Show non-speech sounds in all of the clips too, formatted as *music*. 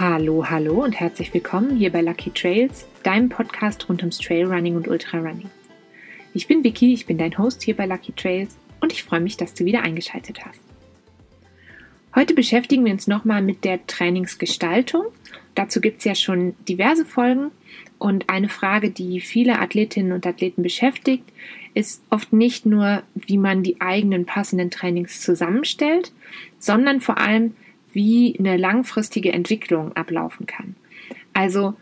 Hallo, hallo und herzlich willkommen hier bei Lucky Trails, deinem Podcast rund ums Trailrunning und Ultrarunning. Ich bin Vicky, ich bin dein Host hier bei Lucky Trails und ich freue mich, dass du wieder eingeschaltet hast. Heute beschäftigen wir uns nochmal mit der Trainingsgestaltung. Dazu gibt es ja schon diverse Folgen und eine Frage, die viele Athletinnen und Athleten beschäftigt, ist oft nicht nur, wie man die eigenen passenden Trainings zusammenstellt, sondern vor allem, wie eine langfristige Entwicklung ablaufen kann. Also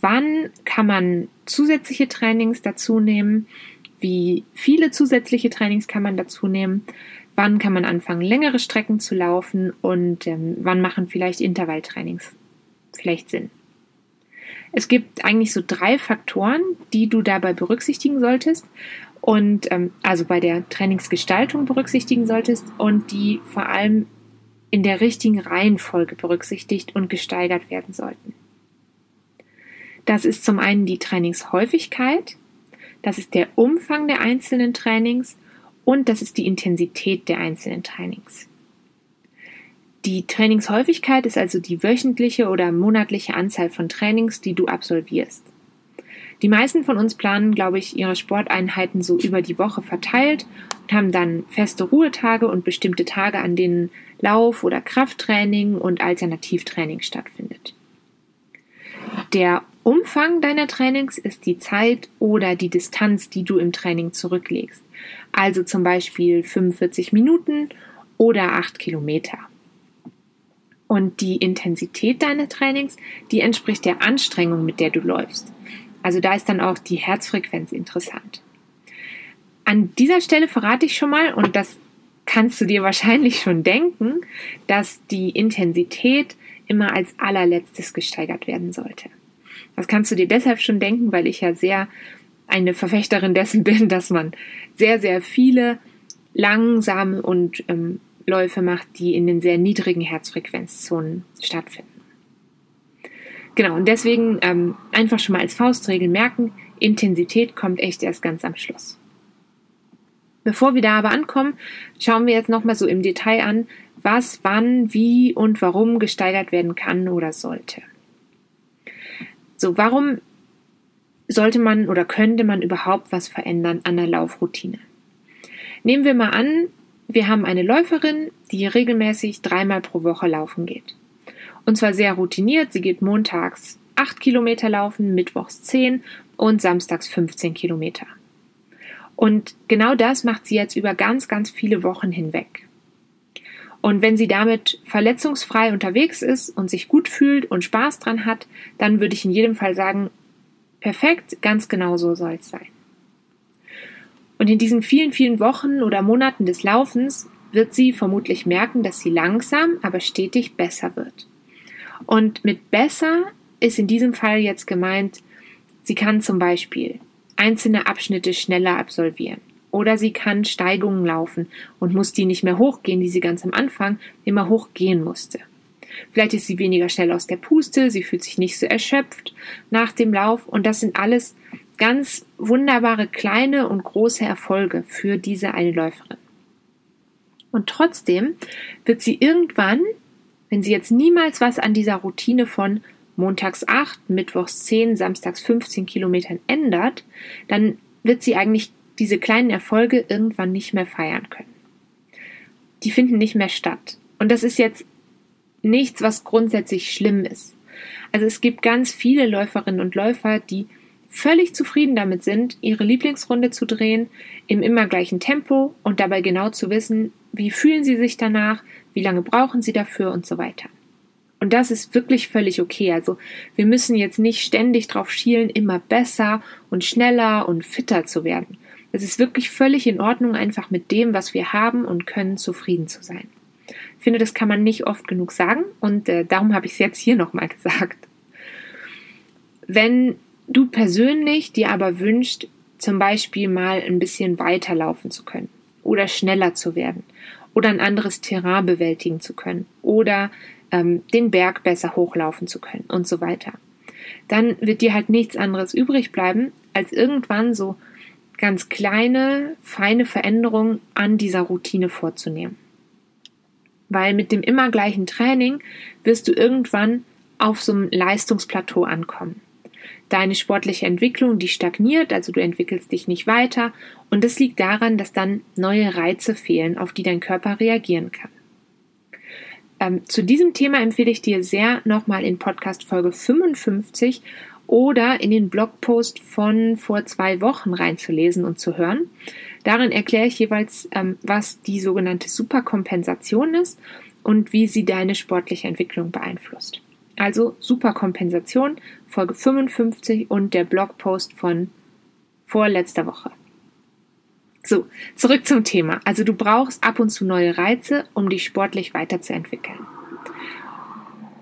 wann kann man zusätzliche Trainings dazu nehmen? Wie viele zusätzliche Trainings kann man dazu nehmen? Wann kann man anfangen, längere Strecken zu laufen? Und ähm, wann machen vielleicht Intervalltrainings vielleicht Sinn? Es gibt eigentlich so drei Faktoren, die du dabei berücksichtigen solltest und ähm, also bei der Trainingsgestaltung berücksichtigen solltest und die vor allem in der richtigen Reihenfolge berücksichtigt und gesteigert werden sollten. Das ist zum einen die Trainingshäufigkeit, das ist der Umfang der einzelnen Trainings und das ist die Intensität der einzelnen Trainings. Die Trainingshäufigkeit ist also die wöchentliche oder monatliche Anzahl von Trainings, die du absolvierst. Die meisten von uns planen, glaube ich, ihre Sporteinheiten so über die Woche verteilt und haben dann feste Ruhetage und bestimmte Tage, an denen Lauf- oder Krafttraining und Alternativtraining stattfindet. Der Umfang deiner Trainings ist die Zeit oder die Distanz, die du im Training zurücklegst. Also zum Beispiel 45 Minuten oder 8 Kilometer. Und die Intensität deiner Trainings, die entspricht der Anstrengung, mit der du läufst. Also da ist dann auch die Herzfrequenz interessant. An dieser Stelle verrate ich schon mal, und das kannst du dir wahrscheinlich schon denken, dass die Intensität immer als allerletztes gesteigert werden sollte. Das kannst du dir deshalb schon denken, weil ich ja sehr eine Verfechterin dessen *laughs* bin, dass man sehr, sehr viele langsame und ähm, Läufe macht, die in den sehr niedrigen Herzfrequenzzonen stattfinden. Genau, und deswegen ähm, einfach schon mal als Faustregel merken, Intensität kommt echt erst ganz am Schluss. Bevor wir da aber ankommen, schauen wir jetzt nochmal so im Detail an, was, wann, wie und warum gesteigert werden kann oder sollte. So, warum sollte man oder könnte man überhaupt was verändern an der Laufroutine? Nehmen wir mal an, wir haben eine Läuferin, die regelmäßig dreimal pro Woche laufen geht. Und zwar sehr routiniert. Sie geht montags 8 Kilometer laufen, mittwochs 10 und samstags 15 Kilometer. Und genau das macht sie jetzt über ganz, ganz viele Wochen hinweg. Und wenn sie damit verletzungsfrei unterwegs ist und sich gut fühlt und Spaß dran hat, dann würde ich in jedem Fall sagen, perfekt, ganz genau so soll es sein. Und in diesen vielen, vielen Wochen oder Monaten des Laufens wird sie vermutlich merken, dass sie langsam, aber stetig besser wird. Und mit besser ist in diesem Fall jetzt gemeint, sie kann zum Beispiel einzelne Abschnitte schneller absolvieren. Oder sie kann Steigungen laufen und muss die nicht mehr hochgehen, die sie ganz am Anfang immer hochgehen musste. Vielleicht ist sie weniger schnell aus der Puste, sie fühlt sich nicht so erschöpft nach dem Lauf und das sind alles ganz wunderbare kleine und große Erfolge für diese eine Läuferin. Und trotzdem wird sie irgendwann wenn sie jetzt niemals was an dieser Routine von montags 8, mittwochs 10, samstags 15 Kilometern ändert, dann wird sie eigentlich diese kleinen Erfolge irgendwann nicht mehr feiern können. Die finden nicht mehr statt. Und das ist jetzt nichts, was grundsätzlich schlimm ist. Also es gibt ganz viele Läuferinnen und Läufer, die völlig zufrieden damit sind, ihre Lieblingsrunde zu drehen, im immer gleichen Tempo und dabei genau zu wissen, wie fühlen sie sich danach, wie lange brauchen sie dafür und so weiter. Und das ist wirklich völlig okay. Also wir müssen jetzt nicht ständig drauf schielen, immer besser und schneller und fitter zu werden. Es ist wirklich völlig in Ordnung, einfach mit dem, was wir haben und können, zufrieden zu sein. Ich finde, das kann man nicht oft genug sagen und äh, darum habe ich es jetzt hier nochmal *laughs* gesagt. Wenn du persönlich dir aber wünschst, zum Beispiel mal ein bisschen weiterlaufen zu können oder schneller zu werden oder ein anderes Terrain bewältigen zu können oder ähm, den Berg besser hochlaufen zu können und so weiter. Dann wird dir halt nichts anderes übrig bleiben, als irgendwann so ganz kleine, feine Veränderungen an dieser Routine vorzunehmen. Weil mit dem immer gleichen Training wirst du irgendwann auf so einem Leistungsplateau ankommen. Deine sportliche Entwicklung, die stagniert, also du entwickelst dich nicht weiter und das liegt daran, dass dann neue Reize fehlen, auf die dein Körper reagieren kann. Ähm, zu diesem Thema empfehle ich dir sehr nochmal in Podcast Folge 55 oder in den Blogpost von vor zwei Wochen reinzulesen und zu hören. Darin erkläre ich jeweils, ähm, was die sogenannte Superkompensation ist und wie sie deine sportliche Entwicklung beeinflusst. Also Superkompensation, Folge 55 und der Blogpost von vorletzter Woche. So, zurück zum Thema. Also du brauchst ab und zu neue Reize, um dich sportlich weiterzuentwickeln.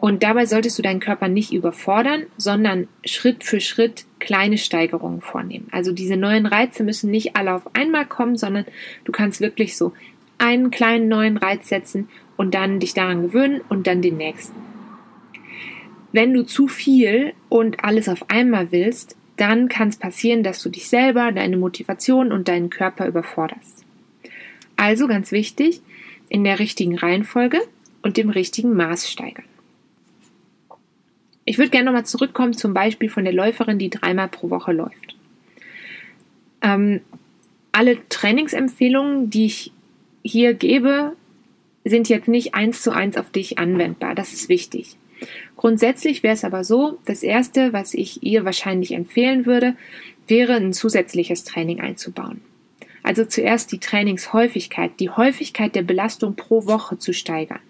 Und dabei solltest du deinen Körper nicht überfordern, sondern Schritt für Schritt kleine Steigerungen vornehmen. Also diese neuen Reize müssen nicht alle auf einmal kommen, sondern du kannst wirklich so einen kleinen neuen Reiz setzen und dann dich daran gewöhnen und dann den nächsten. Wenn du zu viel und alles auf einmal willst, dann kann es passieren, dass du dich selber, deine Motivation und deinen Körper überforderst. Also ganz wichtig, in der richtigen Reihenfolge und dem richtigen Maß steigern. Ich würde gerne nochmal zurückkommen zum Beispiel von der Läuferin, die dreimal pro Woche läuft. Ähm, alle Trainingsempfehlungen, die ich hier gebe, sind jetzt nicht eins zu eins auf dich anwendbar. Das ist wichtig. Grundsätzlich wäre es aber so, das Erste, was ich ihr wahrscheinlich empfehlen würde, wäre ein zusätzliches Training einzubauen. Also zuerst die Trainingshäufigkeit, die Häufigkeit der Belastung pro Woche zu steigern.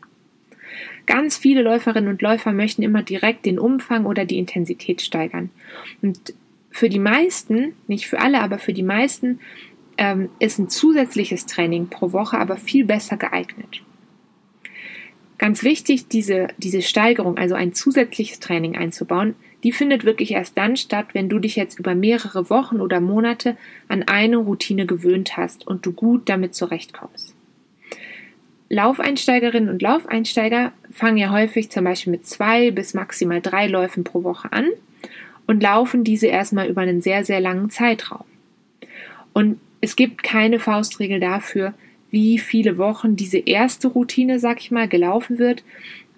Ganz viele Läuferinnen und Läufer möchten immer direkt den Umfang oder die Intensität steigern. Und für die meisten, nicht für alle, aber für die meisten, ähm, ist ein zusätzliches Training pro Woche aber viel besser geeignet. Ganz wichtig, diese, diese Steigerung, also ein zusätzliches Training einzubauen, die findet wirklich erst dann statt, wenn du dich jetzt über mehrere Wochen oder Monate an eine Routine gewöhnt hast und du gut damit zurechtkommst. Laufeinsteigerinnen und Laufeinsteiger fangen ja häufig zum Beispiel mit zwei bis maximal drei Läufen pro Woche an und laufen diese erstmal über einen sehr, sehr langen Zeitraum. Und es gibt keine Faustregel dafür, wie viele Wochen diese erste Routine, sag ich mal, gelaufen wird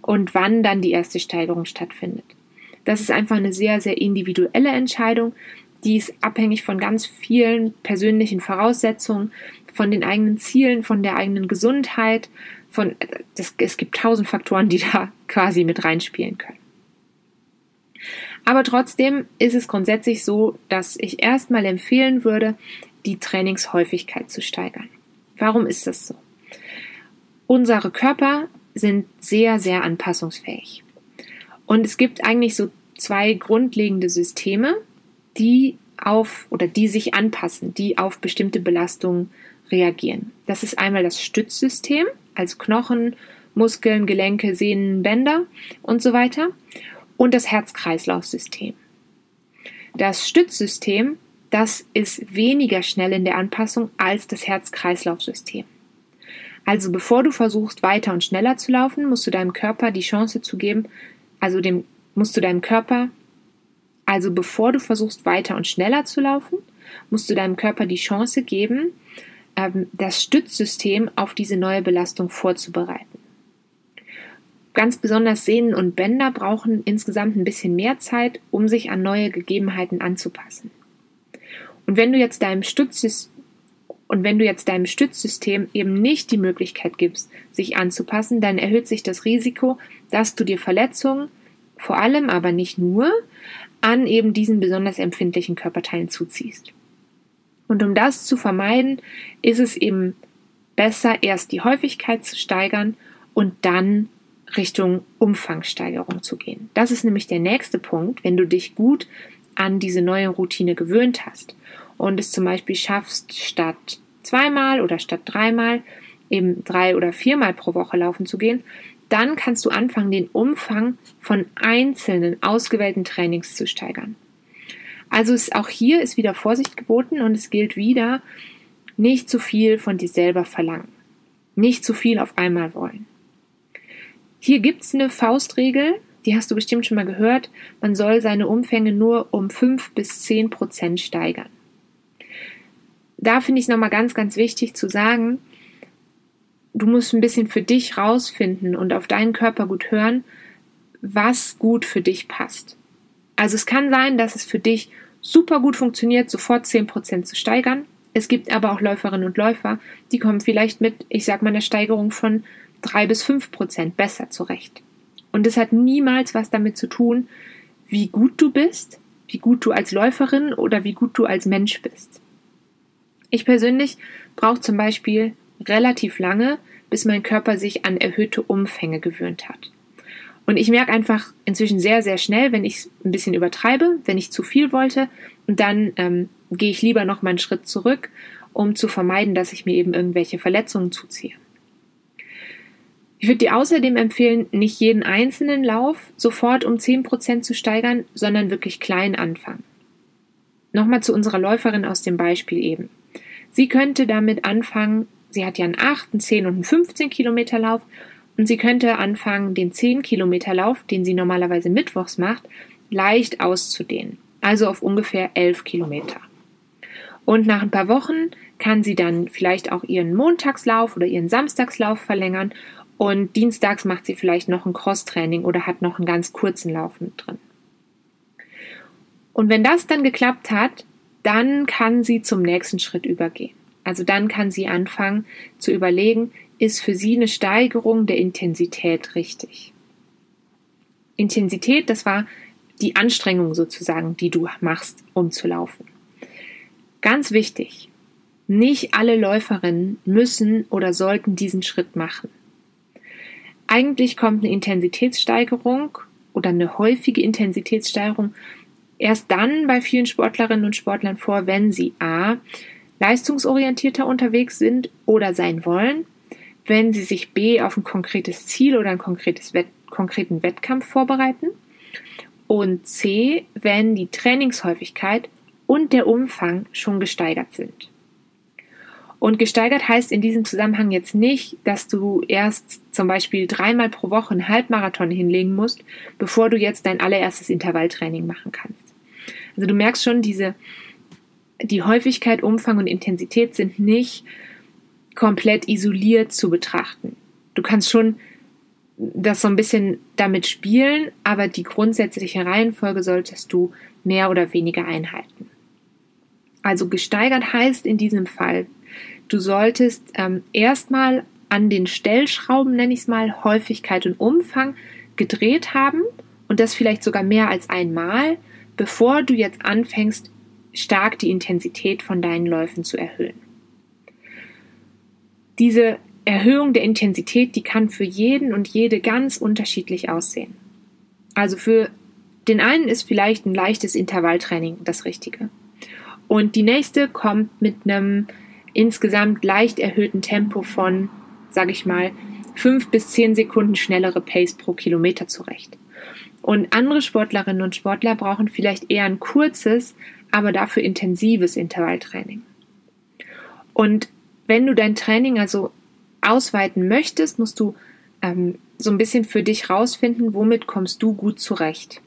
und wann dann die erste Steigerung stattfindet. Das ist einfach eine sehr, sehr individuelle Entscheidung, die ist abhängig von ganz vielen persönlichen Voraussetzungen, von den eigenen Zielen, von der eigenen Gesundheit, von das, es gibt tausend Faktoren, die *laughs* da quasi mit reinspielen können. Aber trotzdem ist es grundsätzlich so, dass ich erstmal empfehlen würde, die Trainingshäufigkeit zu steigern. Warum ist das so? Unsere Körper sind sehr, sehr anpassungsfähig. Und es gibt eigentlich so zwei grundlegende Systeme, die auf oder die sich anpassen, die auf bestimmte Belastungen reagieren. Das ist einmal das Stützsystem, also Knochen, Muskeln, Gelenke, Sehnen, Bänder und so weiter, und das Herz-Kreislauf-System. Das Stützsystem, das ist weniger schnell in der Anpassung als das Herz-Kreislauf-System. Also bevor du versuchst, weiter und schneller zu laufen, musst du deinem Körper die Chance zu geben, also dem, musst du deinem Körper also bevor du versuchst weiter und schneller zu laufen, musst du deinem Körper die Chance geben, ähm, das Stützsystem auf diese neue Belastung vorzubereiten. Ganz besonders Sehnen und Bänder brauchen insgesamt ein bisschen mehr Zeit, um sich an neue Gegebenheiten anzupassen. Und wenn du jetzt deinem Stützsystem und wenn du jetzt deinem Stützsystem eben nicht die Möglichkeit gibst, sich anzupassen, dann erhöht sich das Risiko, dass du dir Verletzungen, vor allem aber nicht nur, an eben diesen besonders empfindlichen Körperteilen zuziehst. Und um das zu vermeiden, ist es eben besser, erst die Häufigkeit zu steigern und dann Richtung Umfangssteigerung zu gehen. Das ist nämlich der nächste Punkt, wenn du dich gut an diese neue Routine gewöhnt hast und es zum Beispiel schaffst, statt zweimal oder statt dreimal eben drei oder viermal pro Woche laufen zu gehen, dann kannst du anfangen, den Umfang von einzelnen ausgewählten Trainings zu steigern. Also ist auch hier ist wieder Vorsicht geboten und es gilt wieder, nicht zu viel von dir selber verlangen. Nicht zu viel auf einmal wollen. Hier gibt es eine Faustregel, die hast du bestimmt schon mal gehört. Man soll seine Umfänge nur um 5 bis 10 Prozent steigern. Da finde ich es nochmal ganz, ganz wichtig zu sagen, du musst ein bisschen für dich rausfinden und auf deinen Körper gut hören, was gut für dich passt. Also es kann sein, dass es für dich super gut funktioniert, sofort 10% zu steigern. Es gibt aber auch Läuferinnen und Läufer, die kommen vielleicht mit, ich sag mal, einer Steigerung von 3 bis 5% besser zurecht. Und es hat niemals was damit zu tun, wie gut du bist, wie gut du als Läuferin oder wie gut du als Mensch bist. Ich persönlich brauche zum Beispiel relativ lange, bis mein Körper sich an erhöhte Umfänge gewöhnt hat. Und ich merke einfach inzwischen sehr, sehr schnell, wenn ich es ein bisschen übertreibe, wenn ich zu viel wollte. Und dann ähm, gehe ich lieber noch mal einen Schritt zurück, um zu vermeiden, dass ich mir eben irgendwelche Verletzungen zuziehe. Ich würde dir außerdem empfehlen, nicht jeden einzelnen Lauf sofort um 10% zu steigern, sondern wirklich klein anfangen. Nochmal zu unserer Läuferin aus dem Beispiel eben. Sie könnte damit anfangen, sie hat ja einen 8, einen 10 und einen 15 Kilometer Lauf und sie könnte anfangen, den 10 Kilometer Lauf, den sie normalerweise mittwochs macht, leicht auszudehnen. Also auf ungefähr 11 Kilometer. Und nach ein paar Wochen kann sie dann vielleicht auch ihren Montagslauf oder ihren Samstagslauf verlängern und dienstags macht sie vielleicht noch ein Cross-Training oder hat noch einen ganz kurzen Lauf mit drin. Und wenn das dann geklappt hat, dann kann sie zum nächsten Schritt übergehen. Also dann kann sie anfangen zu überlegen, ist für sie eine Steigerung der Intensität richtig. Intensität, das war die Anstrengung sozusagen, die du machst, um zu laufen. Ganz wichtig, nicht alle Läuferinnen müssen oder sollten diesen Schritt machen. Eigentlich kommt eine Intensitätssteigerung oder eine häufige Intensitätssteigerung erst dann bei vielen Sportlerinnen und Sportlern vor, wenn sie a. leistungsorientierter unterwegs sind oder sein wollen, wenn sie sich b. auf ein konkretes Ziel oder einen Wett konkreten Wettkampf vorbereiten und c. wenn die Trainingshäufigkeit und der Umfang schon gesteigert sind. Und gesteigert heißt in diesem Zusammenhang jetzt nicht, dass du erst zum Beispiel dreimal pro Woche einen Halbmarathon hinlegen musst, bevor du jetzt dein allererstes Intervalltraining machen kannst. Also du merkst schon, diese, die Häufigkeit, Umfang und Intensität sind nicht komplett isoliert zu betrachten. Du kannst schon das so ein bisschen damit spielen, aber die grundsätzliche Reihenfolge solltest du mehr oder weniger einhalten. Also gesteigert heißt in diesem Fall Du solltest ähm, erstmal an den Stellschrauben, nenne ich es mal, Häufigkeit und Umfang gedreht haben und das vielleicht sogar mehr als einmal, bevor du jetzt anfängst, stark die Intensität von deinen Läufen zu erhöhen. Diese Erhöhung der Intensität, die kann für jeden und jede ganz unterschiedlich aussehen. Also für den einen ist vielleicht ein leichtes Intervalltraining das Richtige. Und die nächste kommt mit einem insgesamt leicht erhöhten Tempo von, sage ich mal, fünf bis zehn Sekunden schnellere Pace pro Kilometer zurecht. Und andere Sportlerinnen und Sportler brauchen vielleicht eher ein kurzes, aber dafür intensives Intervalltraining. Und wenn du dein Training also ausweiten möchtest, musst du ähm, so ein bisschen für dich rausfinden, womit kommst du gut zurecht.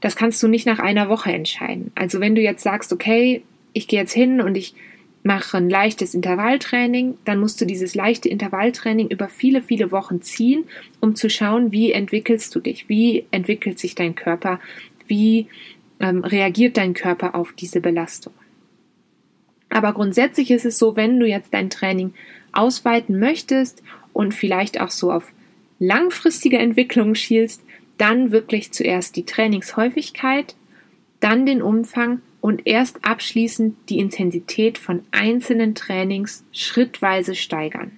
Das kannst du nicht nach einer Woche entscheiden. Also wenn du jetzt sagst, okay, ich gehe jetzt hin und ich mache ein leichtes Intervalltraining, dann musst du dieses leichte Intervalltraining über viele, viele Wochen ziehen, um zu schauen, wie entwickelst du dich, wie entwickelt sich dein Körper, wie ähm, reagiert dein Körper auf diese Belastung. Aber grundsätzlich ist es so, wenn du jetzt dein Training ausweiten möchtest und vielleicht auch so auf langfristige Entwicklungen schielst, dann wirklich zuerst die Trainingshäufigkeit, dann den Umfang und erst abschließend die Intensität von einzelnen Trainings schrittweise steigern.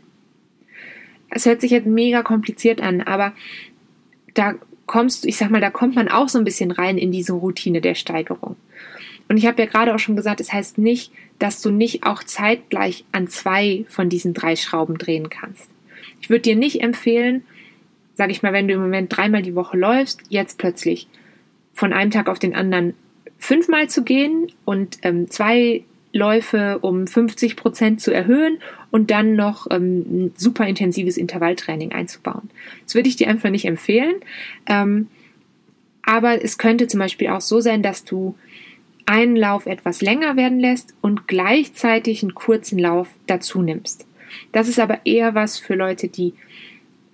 Es hört sich jetzt mega kompliziert an, aber da kommst ich sag mal, da kommt man auch so ein bisschen rein in diese Routine der Steigerung. Und ich habe ja gerade auch schon gesagt, es heißt nicht, dass du nicht auch zeitgleich an zwei von diesen drei Schrauben drehen kannst. Ich würde dir nicht empfehlen, sage ich mal, wenn du im Moment dreimal die Woche läufst, jetzt plötzlich von einem Tag auf den anderen fünfmal zu gehen und ähm, zwei Läufe um 50 Prozent zu erhöhen und dann noch ähm, ein super intensives Intervalltraining einzubauen. Das würde ich dir einfach nicht empfehlen. Ähm, aber es könnte zum Beispiel auch so sein, dass du einen Lauf etwas länger werden lässt und gleichzeitig einen kurzen Lauf dazu nimmst. Das ist aber eher was für Leute, die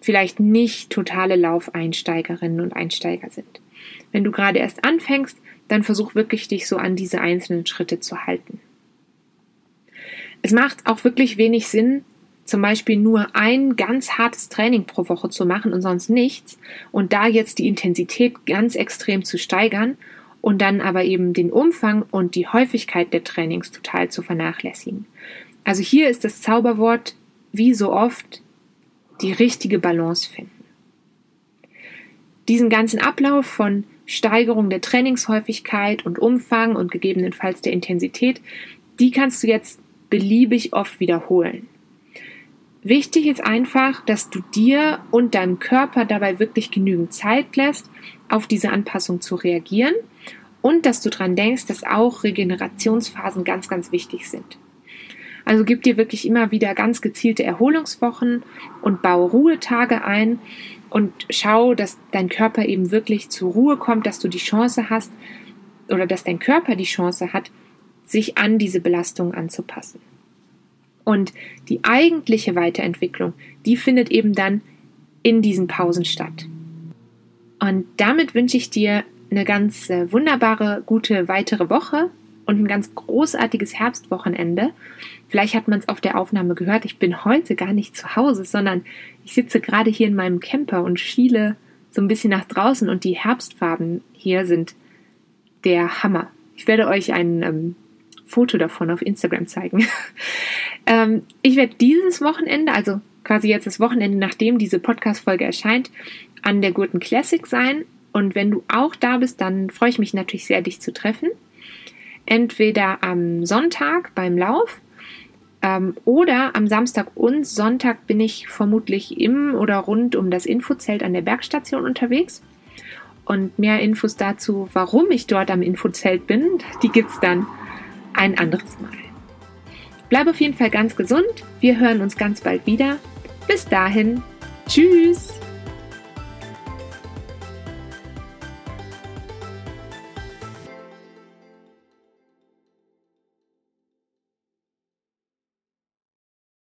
vielleicht nicht totale Laufeinsteigerinnen und Einsteiger sind. Wenn du gerade erst anfängst, dann versuch wirklich dich so an diese einzelnen Schritte zu halten. Es macht auch wirklich wenig Sinn, zum Beispiel nur ein ganz hartes Training pro Woche zu machen und sonst nichts und da jetzt die Intensität ganz extrem zu steigern und dann aber eben den Umfang und die Häufigkeit der Trainings total zu vernachlässigen. Also hier ist das Zauberwort, wie so oft, die richtige Balance finden. Diesen ganzen Ablauf von Steigerung der Trainingshäufigkeit und Umfang und gegebenenfalls der Intensität, die kannst du jetzt beliebig oft wiederholen. Wichtig ist einfach, dass du dir und deinem Körper dabei wirklich genügend Zeit lässt, auf diese Anpassung zu reagieren und dass du daran denkst, dass auch Regenerationsphasen ganz, ganz wichtig sind. Also gib dir wirklich immer wieder ganz gezielte Erholungswochen und baue Ruhetage ein und schau, dass dein Körper eben wirklich zur Ruhe kommt, dass du die Chance hast oder dass dein Körper die Chance hat, sich an diese Belastung anzupassen. Und die eigentliche Weiterentwicklung, die findet eben dann in diesen Pausen statt. Und damit wünsche ich dir eine ganz äh, wunderbare, gute weitere Woche und ein ganz großartiges Herbstwochenende. Vielleicht hat man es auf der Aufnahme gehört, ich bin heute gar nicht zu Hause, sondern ich sitze gerade hier in meinem Camper und schiele so ein bisschen nach draußen und die Herbstfarben hier sind der Hammer. Ich werde euch ein ähm, Foto davon auf Instagram zeigen. *laughs* ähm, ich werde dieses Wochenende, also quasi jetzt das Wochenende, nachdem diese Podcast-Folge erscheint, an der Gurten Classic sein. Und wenn du auch da bist, dann freue ich mich natürlich sehr, dich zu treffen. Entweder am Sonntag beim Lauf ähm, oder am Samstag und Sonntag bin ich vermutlich im oder rund um das Infozelt an der Bergstation unterwegs. Und mehr Infos dazu, warum ich dort am Infozelt bin, die gibt es dann ein anderes Mal. Bleib auf jeden Fall ganz gesund. Wir hören uns ganz bald wieder. Bis dahin. Tschüss.